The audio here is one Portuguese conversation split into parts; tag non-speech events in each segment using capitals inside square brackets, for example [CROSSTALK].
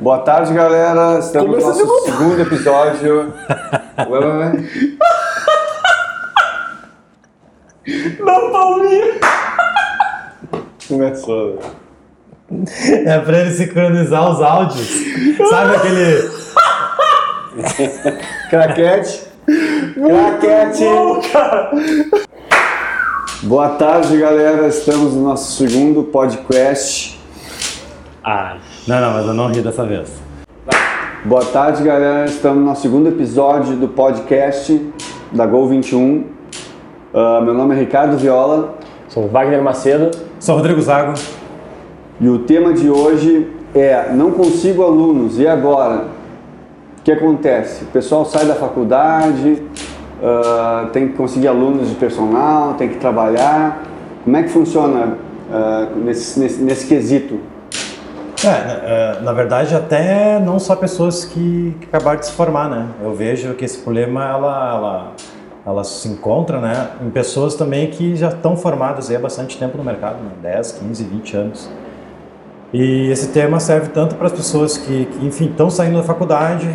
Boa tarde, galera. Estamos no nosso segundo episódio. Ué, ué, ué. Na palminha. Começou. É pra ele sincronizar os áudios. Sabe aquele. Craquete. Craquete. Bom, cara. Boa tarde, galera. Estamos no nosso segundo podcast. Ai. Não, não, mas eu não ri dessa vez. Boa tarde, galera. Estamos no segundo episódio do podcast da Gol 21. Ah, meu nome é Ricardo Viola Sou Wagner Macedo. Sou Rodrigo Zago. e o tema de hoje é Não consigo alunos, e agora? O que acontece? O pessoal sai da faculdade, ah, tem que conseguir alunos de personal, tem que trabalhar. Como é que funciona ah, nesse, nesse, nesse quesito? É, é, na verdade, até não só pessoas que, que acabaram de se formar, né? Eu vejo que esse problema, ela, ela, ela se encontra, né? Em pessoas também que já estão formadas há bastante tempo no mercado, né? 10, 15, 20 anos. E esse tema serve tanto para as pessoas que, que enfim, estão saindo da faculdade,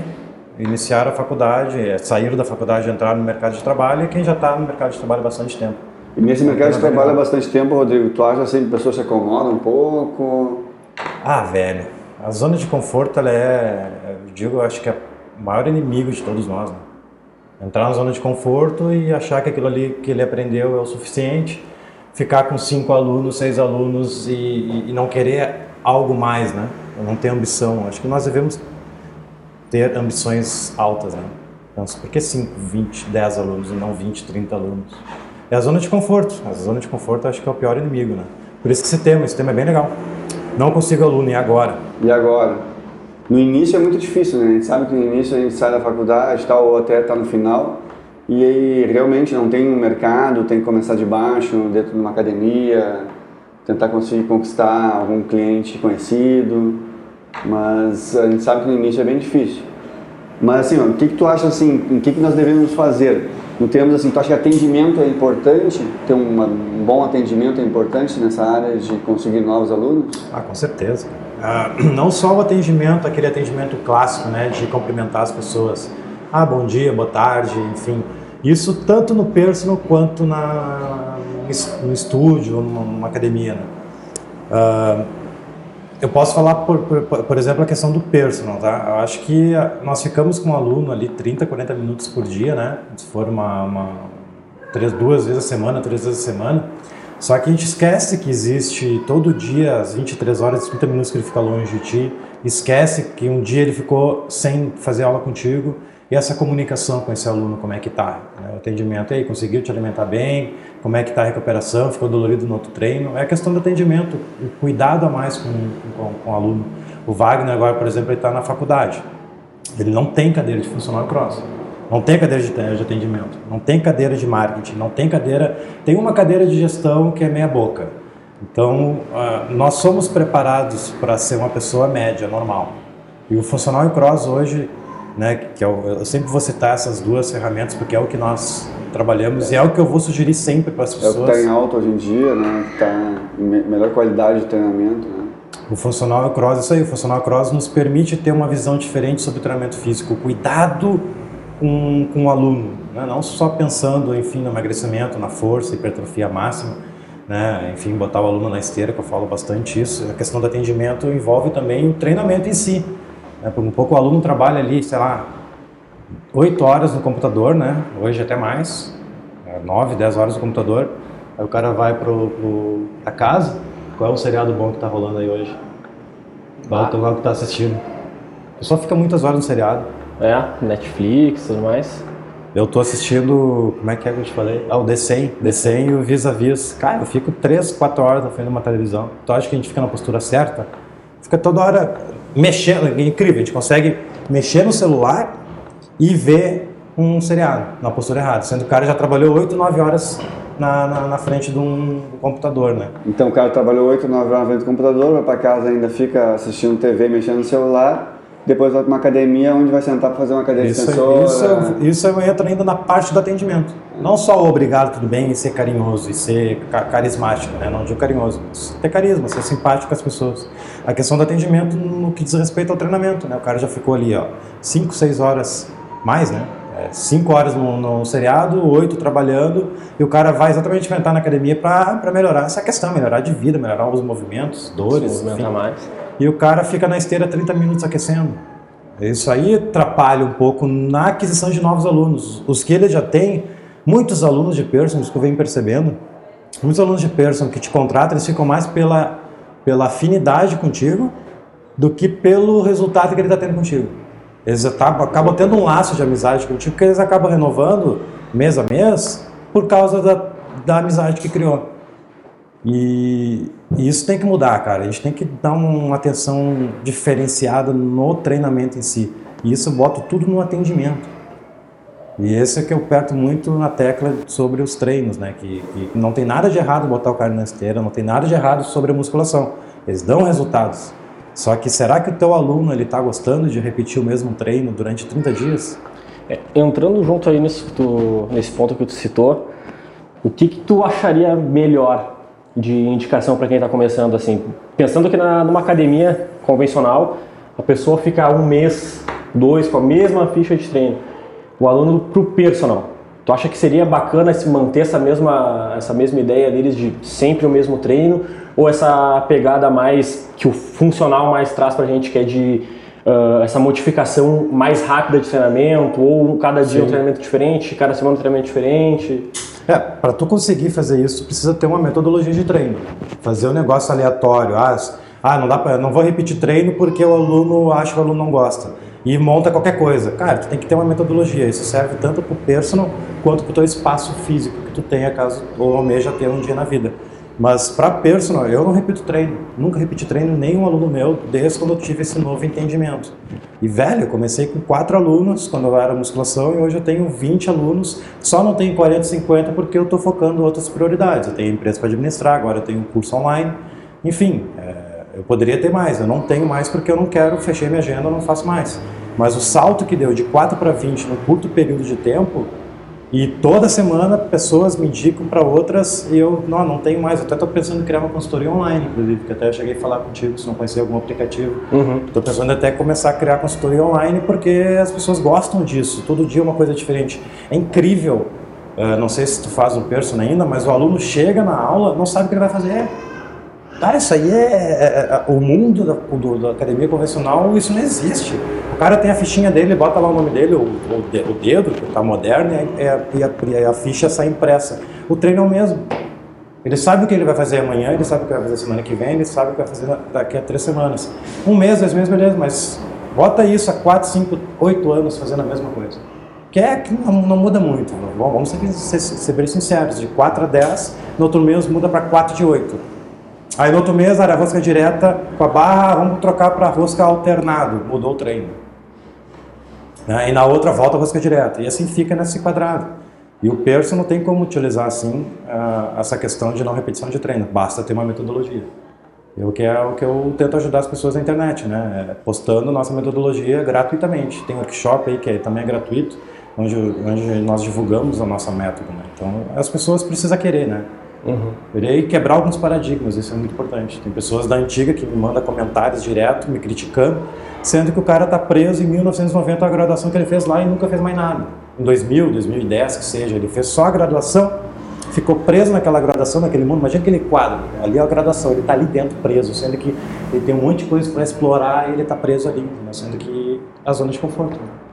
iniciaram a faculdade, é, saíram da faculdade, entraram no mercado de trabalho, e quem já está no mercado de trabalho há bastante tempo. E nesse mercado de trabalho há bastante tempo, Rodrigo, tu acha assim que a pessoa se acomoda um pouco? Ah, velho, a zona de conforto, ela é, eu digo, eu acho que é o maior inimigo de todos nós, né? Entrar na zona de conforto e achar que aquilo ali que ele aprendeu é o suficiente, ficar com cinco alunos, seis alunos e, e- e não querer algo mais, né? Não ter ambição. Acho que nós devemos ter ambições altas, né? Então, por que 5, 20, 10 alunos e não 20, 30 alunos? É a zona de conforto. A zona de conforto acho que é o pior inimigo, né? Por isso que esse tema, esse tema é bem legal. Não consigo aluno, e agora? E agora? No início é muito difícil, né? A gente sabe que no início a gente sai da faculdade tal, ou até está no final, e aí realmente não tem um mercado, tem que começar de baixo, dentro de uma academia, tentar conseguir conquistar algum cliente conhecido, mas a gente sabe que no início é bem difícil. Mas assim, o que, que tu acha assim, o que, que nós devemos fazer? Em termos assim, tu acha que atendimento é importante? Ter uma- um bom atendimento é importante nessa área de conseguir novos alunos? Ah, com certeza. Ah, [CLEARS THROAT] não só o atendimento, aquele atendimento clássico, né, de cumprimentar as pessoas. Ah, bom dia, boa tarde, enfim. Isso tanto no personal quanto na, no es- no estúdio, numa, numa academia. Né? Ah, eu posso falar, por, por, por exemplo, a questão do personal, tá? Eu acho que ah, nós ficamos com um aluno ali 30, 40 minutos por dia, né? Se for uma, uma três, duas vezes a semana, três vezes a semana. Só que a gente esquece que existe todo dia as 23 horas e 30 minutos que ele fica longe de ti. Esquece que um dia ele ficou sem fazer aula contigo. E essa comunicação com esse aluno, como é que tá? né? O atendimento, aí, conseguiu te alimentar bem? Como é que tá a recuperação? Ficou dolorido no outro treino? É a questão do atendimento, o cuidado a mais com, com, com o aluno. O Wagner agora, por exemplo, ele está na faculdade. Ele não tem cadeira de funcional cross. Não tem cadeira de atendimento, não tem cadeira de marketing, não tem cadeira. Tem uma cadeira de gestão que é meia boca. Então, ah, nós somos preparados para ser uma pessoa média, normal. E o funcional cross hoje, né, que é o, eu sempre vou citar essas duas ferramentas porque é o que nós trabalhamos e é o que eu vou sugerir sempre para as É o pessoas. que está em alta hoje em dia, né? Que tá em me- melhor qualidade de treinamento, né? O funcional cross, isso aí, o funcional cross nos permite ter uma visão diferente sobre o treinamento físico, cuidado com, com o aluno, né? não só pensando, enfim, no emagrecimento, na força, hipertrofia máxima, né? enfim, botar o aluno na esteira, que eu falo bastante isso. A questão do atendimento envolve também o treinamento em si. Né? Por um pouco o aluno trabalha ali, sei lá, oito horas no computador, né? hoje até mais, é, nove, dez horas no computador, aí o cara vai pro, pro, pra casa, qual é o seriado bom que tá rolando aí hoje? Qual é o que tá assistindo? O pessoal fica muitas horas no seriado. É, Netflix e tudo mais. Eu tô assistindo, como é que é que eu te falei? Ah, o The100, The100 e o Vis-a-Vis. Cara, eu fico 3, 4 horas na frente de uma televisão. Tu acha que a gente fica na postura certa? Fica toda hora mexendo, é incrível, a gente consegue mexer no celular e ver um seriado na postura errada, sendo que o cara já trabalhou 8, 9 horas na, na, na frente de um computador, né? Então o cara trabalhou 8, 9 horas na frente do computador, vai para casa ainda fica assistindo TV, mexendo no celular, depois vai para uma academia onde vai sentar para fazer uma cadeira Isso, extensora. isso, isso entra ainda na parte do atendimento. Não só o obrigado, tudo bem, e ser carinhoso, e ser ca- carismático, né? não digo carinhoso, mas ter carisma, ser simpático com as pessoas. A questão do atendimento no que diz respeito ao treinamento, né? O cara já ficou ali, ó, 5, 6 horas mais, né? 5 horas no, no seriado, 8 trabalhando, e o cara vai exatamente enfrentar na academia para melhorar essa questão, melhorar de vida, melhorar os movimentos, dores, Se movimentar enfim. mais. E o cara fica na esteira 30 minutos aquecendo. Isso aí atrapalha um pouco na aquisição de novos alunos. Os que ele já tem, muitos alunos de personal, isso que eu venho percebendo, muitos alunos de personal que te contratam, eles ficam mais pela, pela afinidade contigo do que pelo resultado que ele está tendo contigo. Eles acabam, acabam tendo um laço de amizade contigo, porque eles acabam renovando mês a mês por causa da, da amizade que criou. E, isso tem que mudar, cara. A gente tem que dar uma atenção diferenciada no treinamento em si. E isso eu boto tudo no atendimento. E esse é que eu aperto muito na tecla sobre os treinos, né? Que, que não tem nada de errado botar o cara na esteira, não tem nada de errado sobre a musculação. Eles dão resultados. Só que será que o teu aluno ele está gostando de repetir o mesmo treino durante 30 dias? É, entrando junto aí nesse, tu- nesse ponto que tu citou, o que, que tu acharia melhor de indicação para quem está começando assim? Pensando que na, numa academia convencional, a pessoa fica um mês, dois com a mesma ficha de treino. O aluno para o personal. Tu acha que seria bacana se manter essa mesma, essa mesma ideia deles de sempre o mesmo treino? Ou essa pegada mais que o funcional mais traz pra gente, que é de ah, essa modificação mais rápida de treinamento? Ou cada dia um treinamento diferente, cada semana um treinamento diferente? É, para tu conseguir fazer isso, tu precisa ter uma metodologia de treino. Fazer um negócio aleatório. Ah, ah não dá para, não vou repetir treino porque o aluno acha que o aluno não gosta. E monta qualquer coisa. Cara, tu tem que ter uma metodologia. Isso serve tanto para o personal quanto para o teu espaço físico que tu tenha caso ou almeja ter um dia na vida. Mas para personal, eu não repito treino. Nunca repeti treino nenhum aluno meu desde quando eu tive esse novo entendimento. E velho, eu comecei com quatro alunos quando eu era musculação e hoje eu tenho 20 alunos. Só não tenho 40, 50 porque eu estou focando em outras prioridades. Eu tenho empresa para administrar, agora eu tenho curso online. Enfim, é, eu poderia ter mais. Eu não tenho mais porque eu não quero, fechei minha agenda, eu não faço mais. Mas o salto que deu de 4 para 20 num curto período de tempo e toda semana pessoas me indicam para outras e eu não, não tenho mais. Eu até estou pensando em criar uma consultoria online, inclusive, que até eu cheguei a falar contigo se não conhecia algum aplicativo. Estou pensando até começar a criar consultoria online porque as pessoas gostam disso. Todo dia é uma coisa diferente. É incrível. eh, não sei se tu faz o personal ainda, mas o aluno chega na aula, não sabe o que ele vai fazer. Cara, isso aí é, é- é- o mundo da, do- da academia convencional, isso não existe. O cara tem a fichinha dele, bota lá o nome dele, o, o de- o dedo, que tá moderno, e a, e a- a ficha sai impressa. O treino é o mesmo. Ele sabe o que ele vai fazer amanhã, ele sabe o que vai fazer semana que vem, ele sabe o que vai fazer daqui a três semanas. Um mês, dois meses, beleza, mas bota isso há quatro, cinco, oito anos fazendo a mesma coisa. Que é que não, não muda muito. Vamos ser, ser, ser bem sinceros. De 4 a 10, no outro mês muda para 4 de 8. Aí no outro mês era rosca direta com a barra, vamos trocar para rosca alternado, mudou o treino. Né? E na outra volta a rosca direta. E assim fica nesse quadrado. E o perso não tem como utilizar assim essa questão de não repetição de treino, basta ter uma metodologia. Eu que é o que eu tento ajudar as pessoas na internet, né? É postando nossa metodologia gratuitamente. Tem um workshop aí que é- também é gratuito, onde, onde nós divulgamos a nossa método, né? Então as pessoas precisam querer, né? Eu irei quebrar alguns paradigmas, isso é muito importante. Tem pessoas da antiga que me mandam comentários direto, me criticando, sendo que o cara está preso em 1990 a graduação que ele fez lá e nunca fez mais nada. Em 2000, 2010, que seja, ele fez só a graduação, ficou preso naquela graduação, naquele mundo. Imagina aquele quadro, ali é a graduação, ele está ali dentro preso, sendo que ele tem um monte de coisa para explorar e ele está preso ali, né? sendo que é a zona de conforto. né?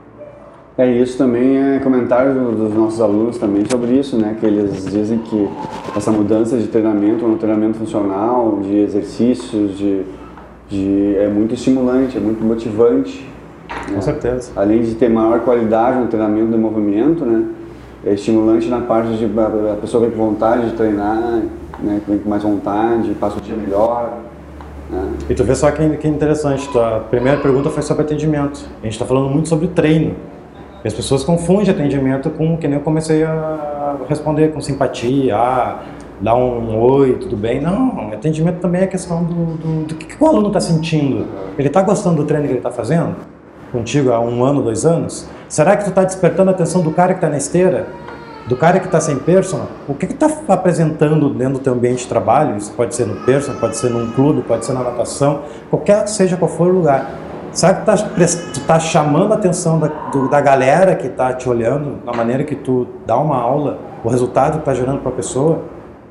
É isso também é comentário do- dos nossos alunos também sobre isso, né? Que eles dizem que essa mudança de treinamento, um treinamento funcional, de exercícios, de, de é muito estimulante, é muito motivante. né? Com certeza. Além de ter maior qualidade no treinamento de movimento, né? É estimulante na parte de a a pessoa vem com vontade de treinar, né? Vem com mais vontade, passa o dia melhor. Né? E tu vê só que, que interessante, tua primeira pergunta foi sobre atendimento. A gente está falando muito sobre treino. E as pessoas confundem atendimento com, que nem eu comecei a responder, com simpatia, ah, dar um oi, tudo bem. Não, atendimento também é questão do, do, do que, o aluno está sentindo. Ele está gostando do treino que ele está fazendo? contigo há um ano, dois anos? Será que tu está despertando a atenção do cara que está na esteira? Do cara que está sem personal? O que que está apresentando dentro do teu ambiente de trabalho? Isso pode ser no personal, pode ser num clube, pode ser na natação, qualquer seja qual for o lugar. Será que tu está tá chamando a atenção da, do, da galera que está te olhando, da maneira que tu dá uma aula, o resultado que está gerando para a pessoa?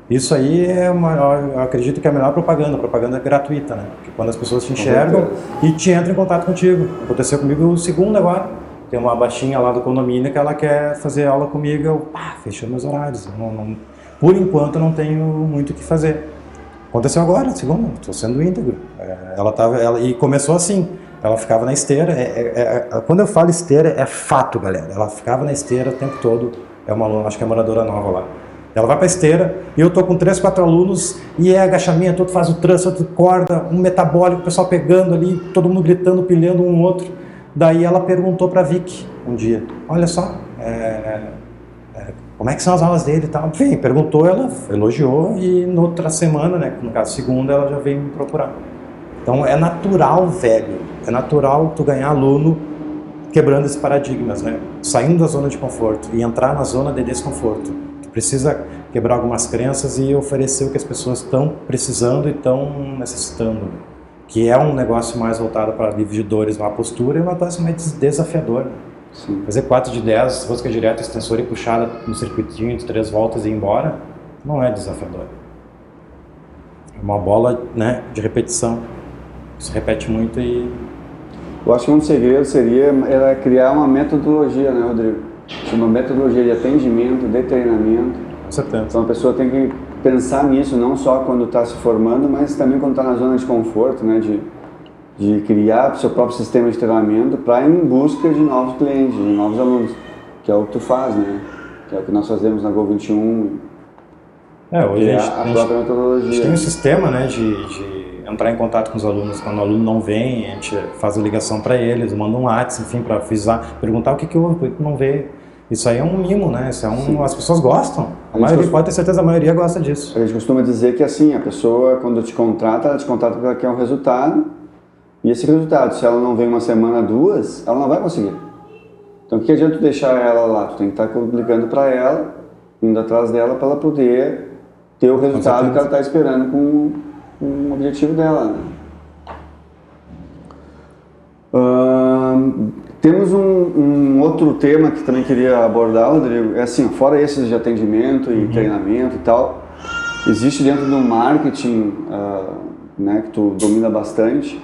Isso aí é uma, eu acredito que é a melhor propaganda, propaganda gratuita, né? Porque quando as pessoas te enxergam e te entram em contato contigo. Aconteceu comigo o segundo agora. Tem uma baixinha lá do condomínio que ela quer fazer aula comigo, eu pá, fechei meus horários. Não, não, por enquanto não tenho muito o que fazer. Aconteceu agora, segundo, estou sendo íntegro. É, ela tava, ela, e começou assim. Ela ficava na esteira. É, é, é, quando eu falo esteira, é fato, galera. Ela ficava na esteira o tempo todo. É uma aluna, acho que é moradora nova lá. Ela vai para esteira e eu estou com três, quatro alunos e é agachamento, outro faz o trânsito, outro corda, um metabólico, o pessoal pegando ali, todo mundo gritando, pilhando um outro. Daí ela perguntou para Vic um dia, olha só, é, é, como é que são as aulas dele e tal. Enfim, perguntou, ela elogiou e na outra semana, né, no caso segunda, ela já veio me procurar. Então é natural, velho, é natural tu ganhar aluno quebrando esses paradigmas, né? Saindo da zona de conforto e entrar na zona de desconforto precisa quebrar algumas crenças e oferecer o que as pessoas estão precisando e estão necessitando. Que é um negócio mais voltado para livre de dores, uma postura e um negócio mais desafiador. Sim. Fazer 4 de 10, rosca direta, extensor e puxada no circuitinho de três voltas e ir embora, não é desafiador. É uma bola né, de repetição. Se repete muito e. Eu acho que um segredo seria era criar uma metodologia, né, Rodrigo? uma metodologia de atendimento, de treinamento. Com certeza. Então a pessoa tem que pensar nisso não só quando está se formando, mas também quando está na zona de conforto, né? De, de criar seu próprio sistema de treinamento para ir em busca de novos clientes, de novos alunos, que é o que tu faz, né? Que é o que nós fazemos na Go 21. É, hoje a, a, a, própria metodologia. A gente tem um sistema, né, de, de entrar em contato com os alunos quando o aluno não vem, a gente faz a ligação para eles, manda um WhatsApp, enfim, para avisar, perguntar o que que houve, por que não vê. Isso aí é um mimo, né? Isso é um, as pessoas gostam. A, a maioria, costuma, pode ter certeza, a maioria gosta disso. A gente costuma dizer que assim, a pessoa quando te contrata, ela te contrata porque ela quer um resultado. E esse resultado, se ela não vem uma semana, duas, ela não vai conseguir. Então, o que adianta tu deixar ela lá? Tu tem que estar ligando para ela, indo atrás dela para ela poder ter o resultado que ela está esperando com, com o objetivo dela. Né? Uh, temos um, um, outro tema que também queria abordar, Rodrigo. É assim, fora esses de atendimento e uhum. treinamento e tal, existe dentro do marketing, uh, né, que tu domina bastante,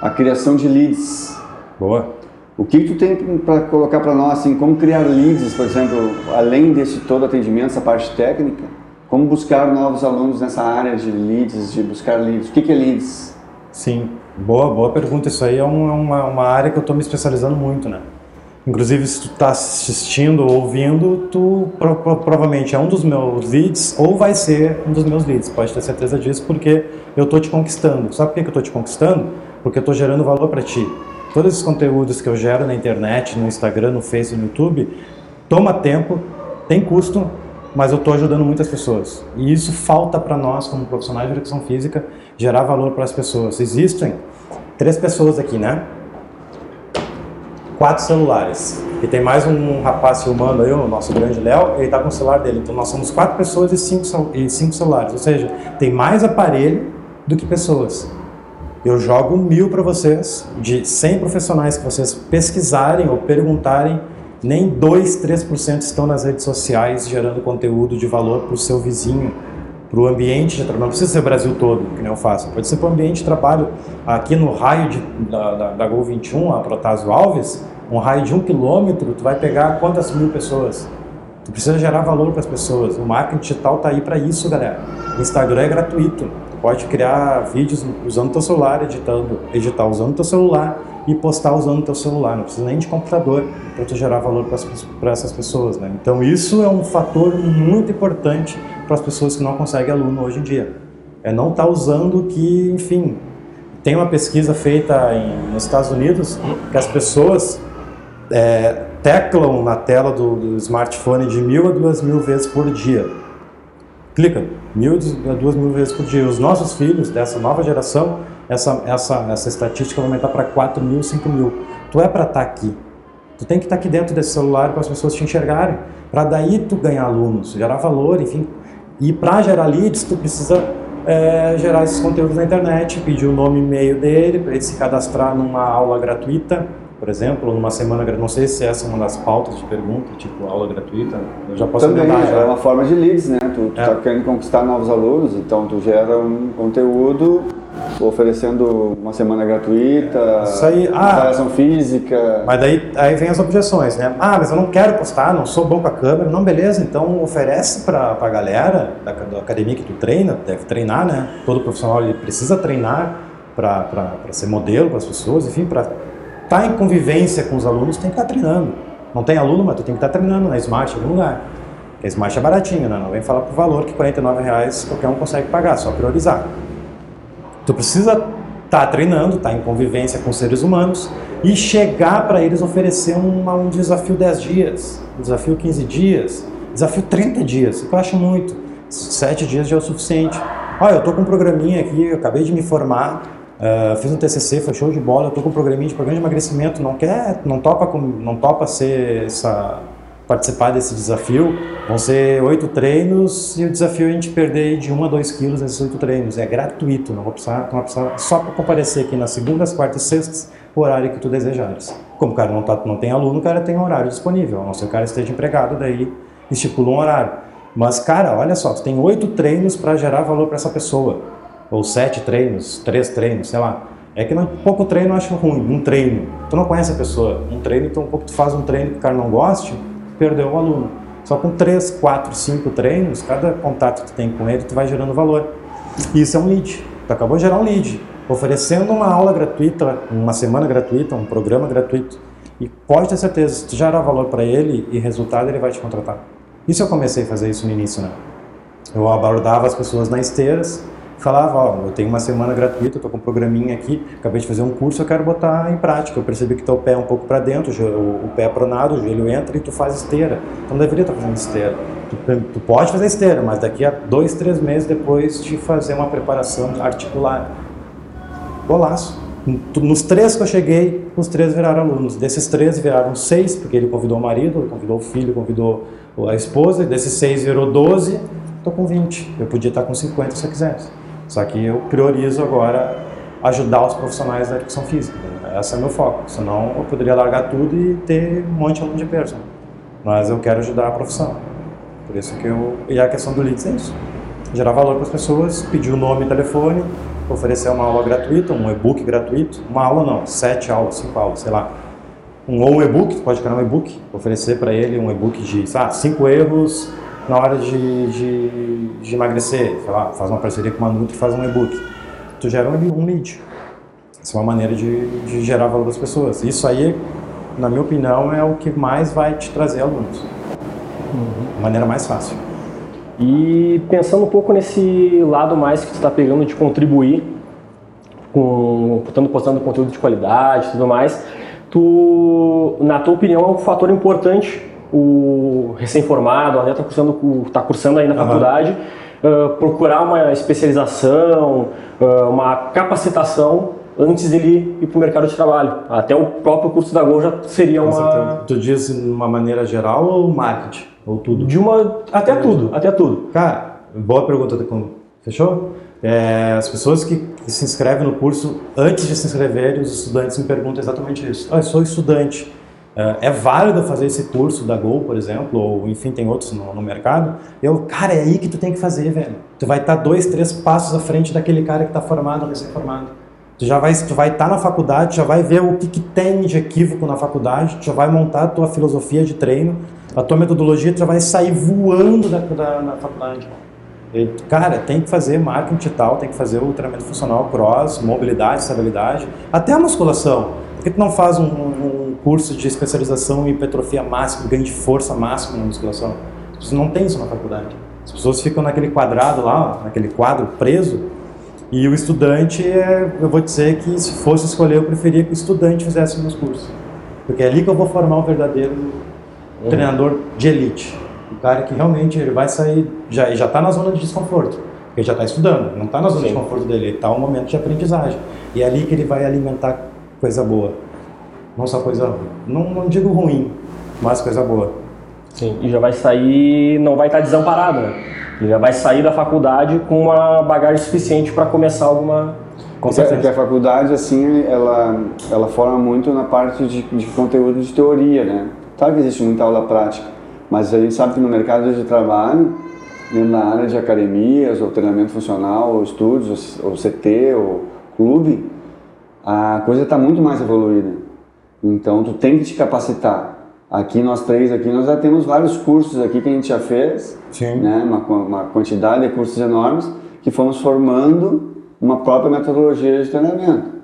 a criação de leads. Boa. O que, que tu tem para colocar para nós, assim, como criar leads, por exemplo, além desse todo atendimento, essa parte técnica, como buscar novos alunos nessa área de leads, de buscar leads? O que, é leads? Sim. Boa, boa pergunta. Isso aí é uma, uma área que eu estou me especializando muito, né? Inclusive, se tu está assistindo ou ouvindo, tu pro, pro, provavelmente é um dos meus leads ou vai ser um dos meus leads. Pode ter certeza disso, porque eu estou te conquistando. Sabe por que eu estou te conquistando? Porque eu estou gerando valor para ti. Todos esses conteúdos que eu gero na internet, no Instagram, no Facebook, no YouTube, toma tempo, tem custo, mas eu estou ajudando muitas pessoas. E isso falta para nós, como profissionais de educação física, gerar valor para as pessoas. Existem três pessoas aqui, né? Quatro celulares. E tem mais um rapaz filmando aí, o nosso grande Léo, ele está com o celular dele. Então nós somos quatro pessoas e cinco, e cinco celulares. Ou seja, tem mais aparelho do que pessoas. Eu jogo mil para vocês, de 100 profissionais que vocês pesquisarem ou perguntarem nem 2, 3% estão nas redes sociais gerando conteúdo de valor para o seu vizinho, para o ambiente de trabalho. Não precisa ser o Brasil todo, que nem eu faço. Pode ser para o ambiente de trabalho. Aqui no raio de, da, da, da Gol 21, a Protásio Alves, um raio de um quilômetro, tu vai pegar quantas mil pessoas? Tu precisa gerar valor para as pessoas. O marketing digital está aí para isso, galera. O Instagram é gratuito. Pode criar vídeos usando o teu celular, editando, editar usando o teu celular e postar usando o teu celular, não precisa nem de computador para tu gerar valor para essas pessoas, né? Então isso é um fator muito importante para as pessoas que não conseguem aluno hoje em dia. É não estar tá usando que, enfim, tem uma pesquisa feita em, nos Estados Unidos que as pessoas é, teclam na tela do, do smartphone de mil a duas mil vezes por dia. Clica, mil a duas mil vezes por dia. Os nossos filhos dessa nova geração essa, essa, essa estatística vai aumentar para 4 mil, 5 mil. tu é para estar tá aqui. Tu tem que estar tá aqui dentro desse celular para as pessoas te enxergarem, para daí tu ganhar alunos, gerar valor, enfim. E para gerar leads, tu precisa é, gerar esses conteúdos na internet, pedir o nome e-mail dele, para ele se cadastrar numa aula gratuita, por exemplo, numa semana, não sei se essa é uma das pautas de pergunta, tipo aula gratuita, eu já posso Também, já. é uma forma de leads, né? Tu, tu é. tá querendo conquistar novos alunos, então tu gera um conteúdo oferecendo uma semana gratuita, Isso aí, ah, avaliação física. Mas daí aí vem as objeções, né? Ah, mas eu não quero postar, não sou bom com a câmera. Não, beleza, então oferece para a galera da, da, academia que tu treina, deve treinar, né? Todo profissional ele precisa treinar para ser modelo para as pessoas, enfim, para tá em convivência com os alunos, tem que estar tá treinando. Não tem aluno, mas tu tem que estar tá treinando na Smart em algum lugar. Porque a Smart é baratinho, né? Não vem falar por valor que R$ reais qualquer um consegue pagar, só priorizar. Tu precisa estar tá treinando, estar tá em convivência com seres humanos e chegar para eles oferecer uma, um desafio 10 dias, um desafio 15 dias, desafio 30 dias, que eu acho muito. 7 dias já é o suficiente. Olha, eu estou com um programinha aqui, eu acabei de me formar, uh, fiz um TCC, foi show de bola, eu estou com um programinha de programa de emagrecimento, não quer, não topa, com, não topa ser essa participar desse desafio. Vão ser oito treinos e o desafio é a gente perder de 1 a 2 quilos nesses oito treinos. É gratuito, não vou precisar, não vou precisar só para comparecer aqui nas segundas, quartas e sextas, o horário que tu desejares. Como o cara não, tá, não tem aluno, o cara tem um horário disponível, a não ser o cara esteja empregado, daí estipula um horário. Mas, cara, olha só, tu tem oito treinos para gerar valor para essa pessoa. Ou sete treinos, três treinos, sei lá. É que não, pouco treino eu acho ruim, um treino. Tu não conhece a pessoa. Um treino, então um pouco tu faz um treino que o cara não goste, perdeu o aluno. Só com 3, 4, 5 treinos, cada contato que tu tem com ele, tu vai gerando valor. Isso é um lead. Tu acabou de gerar um lead, oferecendo uma aula gratuita, uma semana gratuita, um programa gratuito. E pode ter certeza, se tu gerar valor para ele e resultado, ele vai te contratar. Isso eu comecei a fazer isso no início, né? Eu abordava as pessoas nas esteiras, falava, ó, eu tenho uma semana gratuita, tô com um programinha aqui, acabei de fazer um curso, eu quero botar em prática. Eu percebi que teu pé é um pouco para dentro, o, pé é pronado, o joelho entra e tu faz esteira. Então deveria estar fazendo esteira. Tu, tu, pode fazer esteira, mas daqui a dois, três meses depois de fazer uma preparação articular. Golaço. Nos três que eu cheguei, os três viraram alunos. Desses três viraram seis, porque ele convidou o marido, convidou o filho, convidou a esposa. Desses seis virou doze, estou com 20. Eu podia estar com 50 se eu quisesse. Só que eu priorizo agora ajudar os profissionais da educação física. Esse é meu foco. Senão eu poderia largar tudo e ter um monte de aluno de personal. Mas eu quero ajudar a profissão. Por isso que eu. E a questão do leads é isso. Gerar valor para as pessoas, pedir o nome e telefone, oferecer uma aula gratuita, um e-book gratuito. Uma aula não, sete aulas, cinco aulas, sei lá. Um, ou um e-book, pode criar um e-book, oferecer para ele um e-book de ah, cinco erros na hora de, de, de emagrecer, sei lá, faz uma parceria com uma Nutri faz um e-book. Tu gera um, um lead. Isso é uma maneira de, de gerar valor das pessoas. Isso aí, na minha opinião, é o que mais vai te trazer alunos. Uhum. maneira mais fácil. E pensando um pouco nesse lado mais que tu está pegando de contribuir, com, estando postando conteúdo de qualidade e tudo mais, tu, na tua opinião, é um fator importante o recém-formado, até está cursando, tá cursando aí na uhum. faculdade, uh, procurar uma especialização, uh, uma capacitação antes dele ir para o mercado de trabalho. Até o próprio curso da Gol já seria uma... Tu diz de uma maneira geral ou marketing? Ou tudo? De uma... Até tudo, até tudo. Cara, boa pergunta. Fechou? É, as pessoas que, que, se inscrevem no curso, antes de se inscreverem, os estudantes me perguntam exatamente isso. Ah, eu sou estudante, é, é válido fazer esse curso da Gol, por exemplo, ou enfim, tem outros no, no, mercado. Eu, cara, é aí que tu tem que fazer, velho. Tu vai estar tá dois, três passos à frente daquele cara que está formado, recém-formado. Tu já vai, tu vai estar tá na faculdade, já vai ver o que, que tem de equívoco na faculdade, tu já vai montar a tua filosofia de treino, a tua metodologia, tu já vai sair voando da, da faculdade. E, cara, tem que fazer marketing e tal, tem que fazer o treinamento funcional, cross, mobilidade, estabilidade, até a musculação. Por que tu não faz um, um curso de especialização em hipertrofia máxima, ganho de força máxima na musculação? Você não tem isso na faculdade. As pessoas ficam naquele quadrado lá, naquele quadro preso, e o estudante, é, eu vou dizer que se fosse escolher, eu preferia que o estudante fizesse meus cursos. Porque é ali que eu vou formar um verdadeiro uhum. treinador de elite. O cara que realmente ele vai sair, já já está na zona de desconforto. Porque ele já está estudando, não está na zona Sim. de conforto dele, ele está um momento de aprendizagem. E é ali que ele vai alimentar coisa boa. não só coisa, não, não digo ruim, mas coisa boa. Sim, e já vai sair, não vai estar desamparado, né? Ele já vai sair da faculdade com uma bagagem suficiente para começar alguma. Com certeza. a faculdade, assim, ela, ela forma muito na parte de, de conteúdo de teoria, né? Claro que existe muita aula prática, mas a gente sabe que no mercado de trabalho, na área de academias, ou treinamento funcional, ou estúdios, ou CT, ou clube, a coisa está muito mais evoluída. Então, tu tem que te capacitar. Aqui nós três aqui nós já temos vários cursos aqui que a gente já fez, Sim. né? Uma, uma quantidade de cursos enormes que fomos formando uma própria metodologia de treinamento.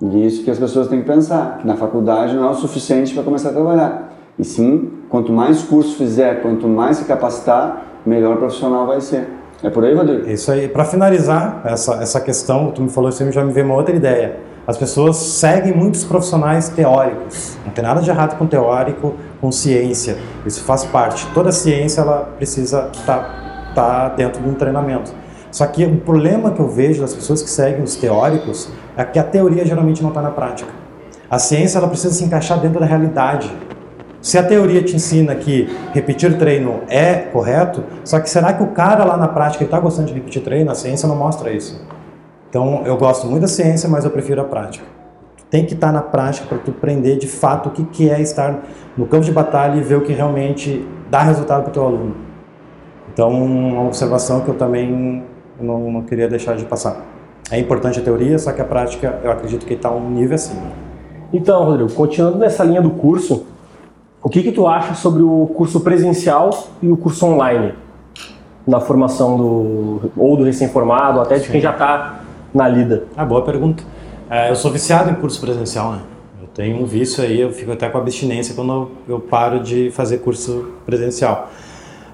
E isso que as pessoas têm que pensar, que na faculdade não é o suficiente para começar a trabalhar. E sim, quanto mais cursos fizer, quanto mais se capacitar, melhor profissional vai ser. É por aí, Rodrigo? Isso aí. Para finalizar essa, essa questão, tu me falou isso, já me veio uma outra ideia. As pessoas seguem muitos profissionais teóricos. Não tem nada de errado com teórico, com ciência. Isso faz parte. Toda ciência ela precisa estar tá, tá dentro de um treinamento. Só que o problema que eu vejo das pessoas que seguem os teóricos é que a teoria geralmente não está na prática. A ciência ela precisa se encaixar dentro da realidade. Se a teoria te ensina que repetir treino é correto, só que será que o cara lá na prática está gostando de repetir treino? A ciência não mostra isso. Então eu gosto muito da ciência, mas eu prefiro a prática. tem que estar tá na prática para tu aprender de fato o que, que é estar no campo de batalha e ver o que realmente dá resultado para o teu aluno. Então, uma observação que eu também não, não queria deixar de passar. É importante a teoria, só que a prática eu acredito que está um nível acima. Então, Rodrigo, continuando nessa linha do curso, o que, que tu acha sobre o curso presencial e o curso online? Na formação do ou do recém-formado, até de Sim. quem já está na lida? Ah, boa pergunta. É, eu sou viciado em curso presencial, né? Eu tenho um vício aí, eu fico até com abstinência quando eu, paro de fazer curso presencial.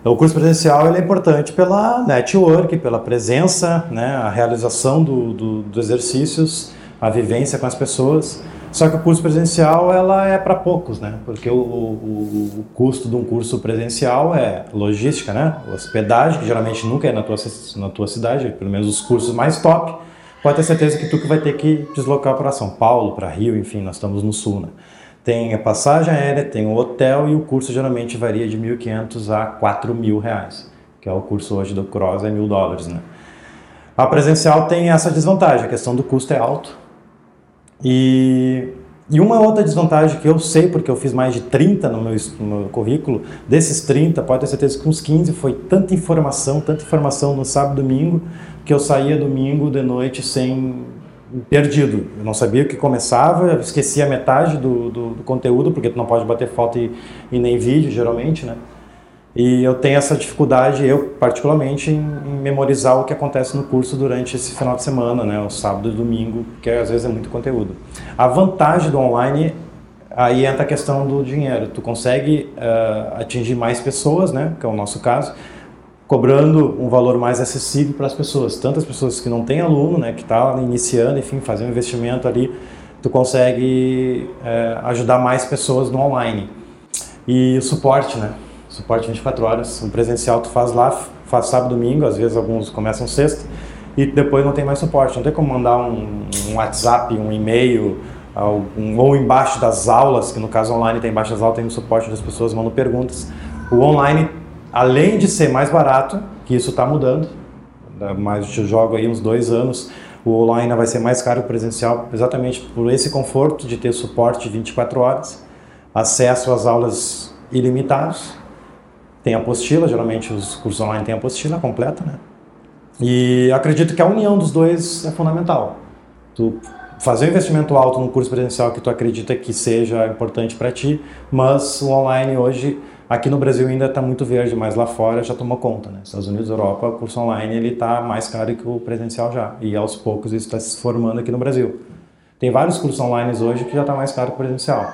O curso presencial é importante pela network, pela presença, né, a realização do, do, dos exercícios, a vivência com as pessoas. Só que o curso presencial ela é para poucos, né? Porque o, o, o, custo de um curso presencial é logística, né? Hospedagem, que geralmente nunca é na tua, na tua cidade, pelo menos os cursos mais top. Pode ter certeza que tu que vai ter que deslocar para São Paulo, para Rio, enfim, nós estamos no sul, né? Tem a passagem aérea, tem o hotel e o curso geralmente varia de 1.500 a 4.000 reais, que é o curso hoje do Cross, é mil dólares, né? A presencial tem essa desvantagem, a questão do custo é alto, e, e uma outra desvantagem que eu sei, porque eu fiz mais de 30 no meu, no meu currículo, desses 30, pode ter certeza que uns 15 foi tanta informação, tanta informação no sábado e domingo, que eu saía domingo de noite sem perdido. Eu não sabia o que começava, esquecia metade do, do, do, conteúdo, porque tu não pode bater foto e, e nem vídeo, geralmente, né? E eu tenho essa dificuldade, eu particularmente, em, em, memorizar o que acontece no curso durante esse final de semana, né, o sábado e domingo, que às vezes é muito conteúdo. A vantagem do online, aí entra a questão do dinheiro. Tu consegue uh, atingir mais pessoas, né, que é o nosso caso, cobrando um valor mais acessível para as pessoas. Tantas pessoas que não têm aluno, né, que está iniciando, enfim, fazer um investimento ali, tu consegue uh, ajudar mais pessoas no online. E o suporte, né? Suporte 24 horas. Um presencial tu faz lá, faz sábado, domingo, às vezes alguns começam sexta, e depois não tem mais suporte. Não tem como mandar um, um WhatsApp, um e-mail, um, ou embaixo das aulas, que no caso online tem embaixo das aulas, tem o suporte das pessoas, mandam perguntas. O online, além de ser mais barato, que isso está mudando, mas eu jogo aí uns dois anos, o online vai ser mais caro que o presencial, exatamente por esse conforto de ter suporte 24 horas, acesso às aulas ilimitados, tem apostila, geralmente os cursos online têm apostila completa, né? E acredito que a união dos dois é fundamental. Tu fazer um investimento alto no curso presencial que tu acredita que seja importante para ti, mas o online hoje aqui no Brasil ainda está muito verde, mas lá fora já tomou conta, né? Estados Unidos, Europa, o curso online ele está mais caro que o presencial já e aos poucos isso está se formando aqui no Brasil. Tem vários cursos online hoje que já está mais caro que o presencial.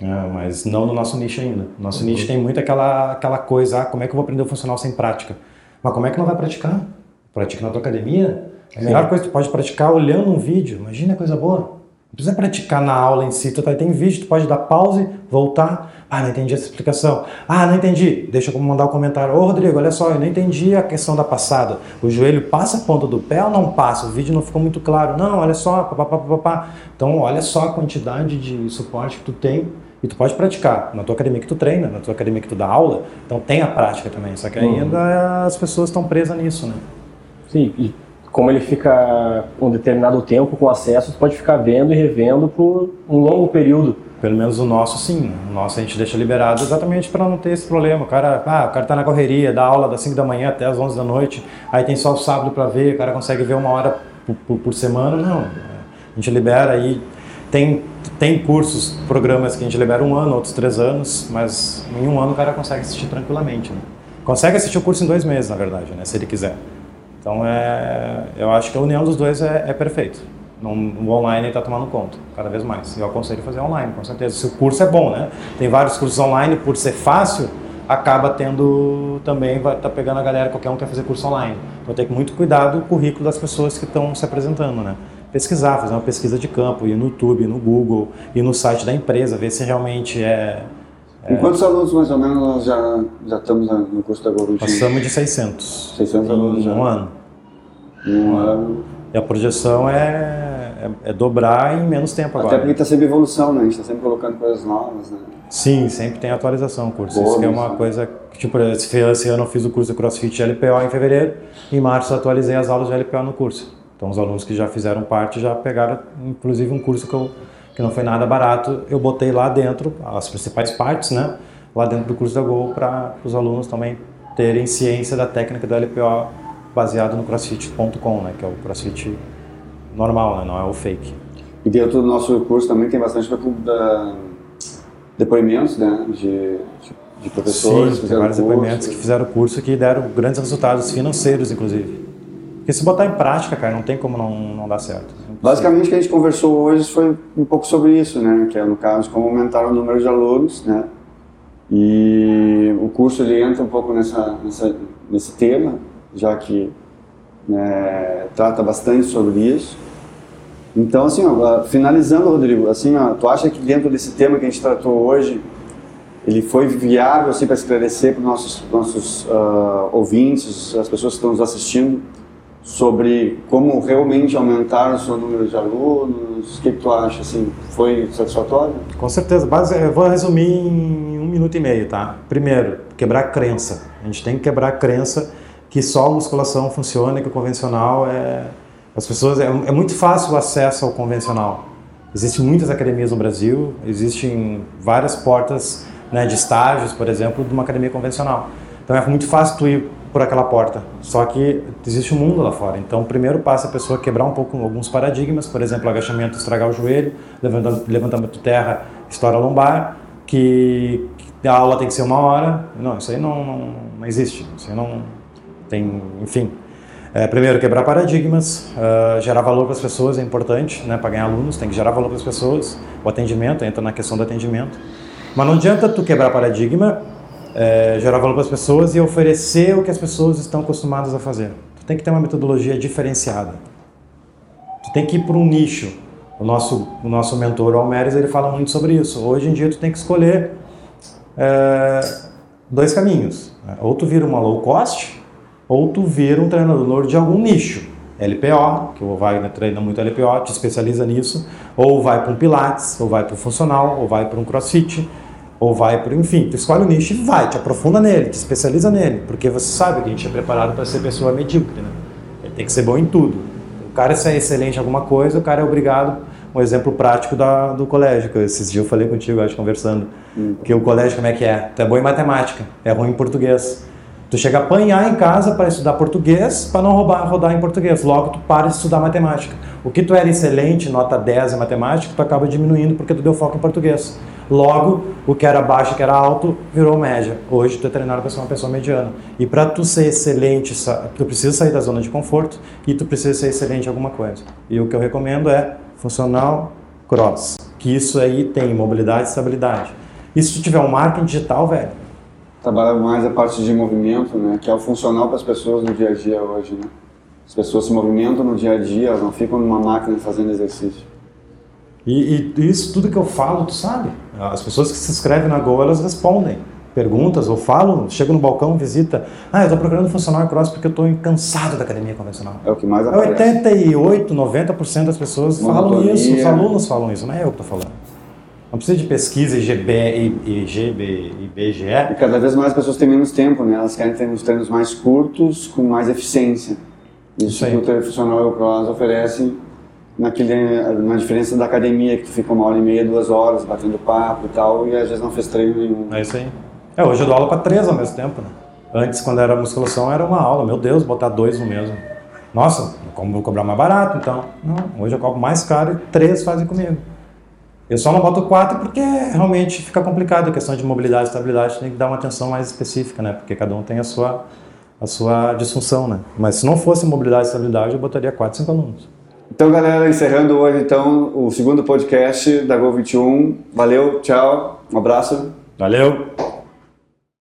É, mas não no nosso nicho ainda. Nosso uhum. nicho tem muito aquela, aquela coisa, ah, como é que eu vou aprender o funcional sem prática? Mas como é que não vai praticar? Pratica na tua academia. A melhor coisa que tu pode praticar olhando um vídeo. Imagina coisa boa. Não precisa praticar na aula em si. Tu tá, tem vídeo, tu pode dar pause, voltar. Ah, não entendi essa explicação. Ah, não entendi. Deixa eu mandar o um comentário. Ô, Rodrigo, olha só, eu não entendi a questão da passada. O joelho passa a ponta do pé ou não passa? O vídeo não ficou muito claro. Não, olha só, papapá, papapá. Então, olha só a quantidade de suporte que tu tem e tu pode praticar na tua academia que tu treina, na tua academia que tu dá aula. Então, tem a prática também. Só que ainda uhum. as pessoas estão presas nisso, né? Sim, e como ele fica um determinado tempo com acesso, pode ficar vendo e revendo por um longo período. Pelo menos o nosso sim, o nosso a gente deixa liberado exatamente para não ter esse problema. O cara, ah, o cara tá na correria, dá aula das 5 da manhã até as 11 da noite, aí tem só o sábado para ver, o cara consegue ver uma hora por, por, por, semana, não. A gente libera aí, tem, tem cursos, programas que a gente libera um ano, outros três anos, mas em um ano o cara consegue assistir tranquilamente. Né? Consegue assistir o curso em dois meses, na verdade, né, se ele quiser. Então, é, eu acho que a união dos dois é, é perfeito. No, o online está tomando conta, cada vez mais. Eu aconselho fazer online, com certeza. Se o curso é bom, né? Tem vários cursos online, por ser fácil, acaba tendo também, vai tá pegando a galera, qualquer um quer fazer curso online. Então tem que muito cuidado o currículo das pessoas que estão se apresentando, né? Pesquisar, fazer uma pesquisa de campo, ir no YouTube, no Google, ir no site da empresa, ver se realmente é com quantos alunos mais ou menos nós já, já estamos no curso da Gold Passamos de 600. 600 alunos já. um ano. Em um ano. E a projeção é, é, é dobrar em menos tempo agora. Até porque está sempre evolução, né? A gente está sempre colocando coisas novas, né? Sim, sempre tem atualização o curso. Boa, Isso é uma coisa que, tipo, esse ano eu fiz o curso de CrossFit LPO em fevereiro, em março eu atualizei as aulas de LPO no curso. Então os alunos que já fizeram parte já pegaram, inclusive, um curso que eu que não foi nada barato, eu botei lá dentro as principais partes, né? Lá dentro do curso da Gol para os alunos também terem ciência da técnica do LPO baseado no crossfit.com, né? Que é o crossfit normal, né? Não é o fake. E dentro do nosso curso também tem bastante da, depoimentos, né? De, de professores. Sim, tem vários curso. depoimentos que fizeram o curso que deram grandes resultados financeiros, inclusive. Porque se botar em prática, cara, não tem como não, não dar certo. Basicamente, o que a gente conversou hoje foi um pouco sobre isso, né? Que é, no caso, como aumentar o número de alunos, né? E o curso ele entra um pouco nessa, nessa nesse tema, já que né, trata bastante sobre isso. Então, assim, ó, finalizando, Rodrigo, assim, ó, tu acha que dentro desse tema que a gente tratou hoje, ele foi viável assim, para esclarecer para os nossos, nossos uh, ouvintes, as pessoas que estão nos assistindo, sobre como realmente aumentar o seu número de alunos? O que, tu acha? Assim, foi satisfatório? Com certeza. Base, eu vou resumir em um minuto e meio, tá? Primeiro, quebrar a crença. A gente tem que quebrar a crença que só a musculação funciona, que o convencional é... As pessoas... É, é muito fácil o acesso ao convencional. Existem muitas academias no Brasil, existem várias portas né, de estágios, por exemplo, de uma academia convencional. Então é muito fácil tu ir por aquela porta. Só que existe um mundo lá fora. Então, primeiro passo é a pessoa quebrar um pouco alguns paradigmas, por exemplo, agachamento, estragar o joelho, levantamento de terra, estoura lombar, que, que, a aula tem que ser uma hora. Não, isso aí não, não, não existe. Isso aí não tem, enfim. É, primeiro, quebrar paradigmas, uh, gerar valor para as pessoas é importante, né, para ganhar alunos, tem que gerar valor para as pessoas. O atendimento entra na questão do atendimento. Mas não adianta tu quebrar paradigma é, gerar valor para as pessoas e oferecer o que as pessoas estão acostumadas a fazer. Tu tem que ter uma metodologia diferenciada. Tu tem que ir para um nicho. O nosso, o nosso mentor, o Almeres, ele fala muito sobre isso. Hoje em dia tu tem que escolher é, dois caminhos. Né? Ou tu vira uma low cost, ou tu vira um treinador de algum nicho. LPO, que vai né, treina muito LPO, te especializa nisso, ou vai para um Pilates, ou vai para um funcional, ou vai para um CrossFit, ou vai por, enfim, tu escolhe o nicho e vai, te aprofunda nele, te especializa nele, porque você sabe que a gente é preparado para ser pessoa medíocre, né? Ele tem que ser bom em tudo. O cara se é excelente em alguma coisa, o cara é obrigado, um exemplo prático da, do colégio, que esses dias eu falei contigo, acho, conversando, hum. que o colégio como é que é? Tu é bom em matemática, é ruim em português. Tu chega a apanhar em casa para estudar português, para não roubar, rodar em português. Logo, tu para de estudar matemática. O que tu era excelente, nota 10 em matemática, tu acaba diminuindo porque tu deu foco em português. Logo, o que era baixo, que era alto, virou média. Hoje tu é treinado para ser uma pessoa mediana. E para tu ser excelente, tu precisa sair da zona de conforto e tu precisa ser excelente em alguma coisa. E o que eu recomendo é funcional cross, que isso aí tem mobilidade e estabilidade. E se tu tiver um marketing digital, velho, trabalha mais a parte de movimento, né, que é o funcional para as pessoas no dia a dia hoje, né? As pessoas se movimentam no dia a dia, elas não ficam numa máquina fazendo exercício. E, e, isso tudo que eu falo, tu sabe. As pessoas que se inscrevem na Go, elas respondem perguntas ou falam, chego no balcão, visita. Ah, eu estou procurando funcionário cross porque eu estou cansado da academia convencional. É o que mais aparece. 88, 90% das pessoas Monotonia. falam isso, os alunos falam isso, não é eu que estou falando. Não precisa de pesquisa IGB, IGB, IBGE. E cada vez mais as pessoas têm menos tempo, né? Elas querem ter uns treinos mais curtos, com mais eficiência. Isso, Isso que o funcional e o cross oferecem naquele, na diferença da academia, que tu fica uma hora e meia, duas horas, batendo papo e tal, e às vezes não fez treino nenhum. É isso aí. É, hoje eu dou aula para três ao mesmo tempo, né? Antes, quando era musculação, era uma aula. Meu Deus, botar dois no mesmo. Nossa, como vou cobrar mais barato, então? Não, hoje eu cobro mais caro e três fazem comigo. Eu só não boto quatro porque realmente fica complicado a questão de mobilidade e estabilidade, tem que dar uma atenção mais específica, né? Porque cada um tem a sua, a sua disfunção, né? Mas se não fosse mobilidade e estabilidade, eu botaria quatro, cinco alunos. Então, galera, encerrando hoje então o segundo podcast da Gol 21. Valeu, tchau, um abraço. Valeu.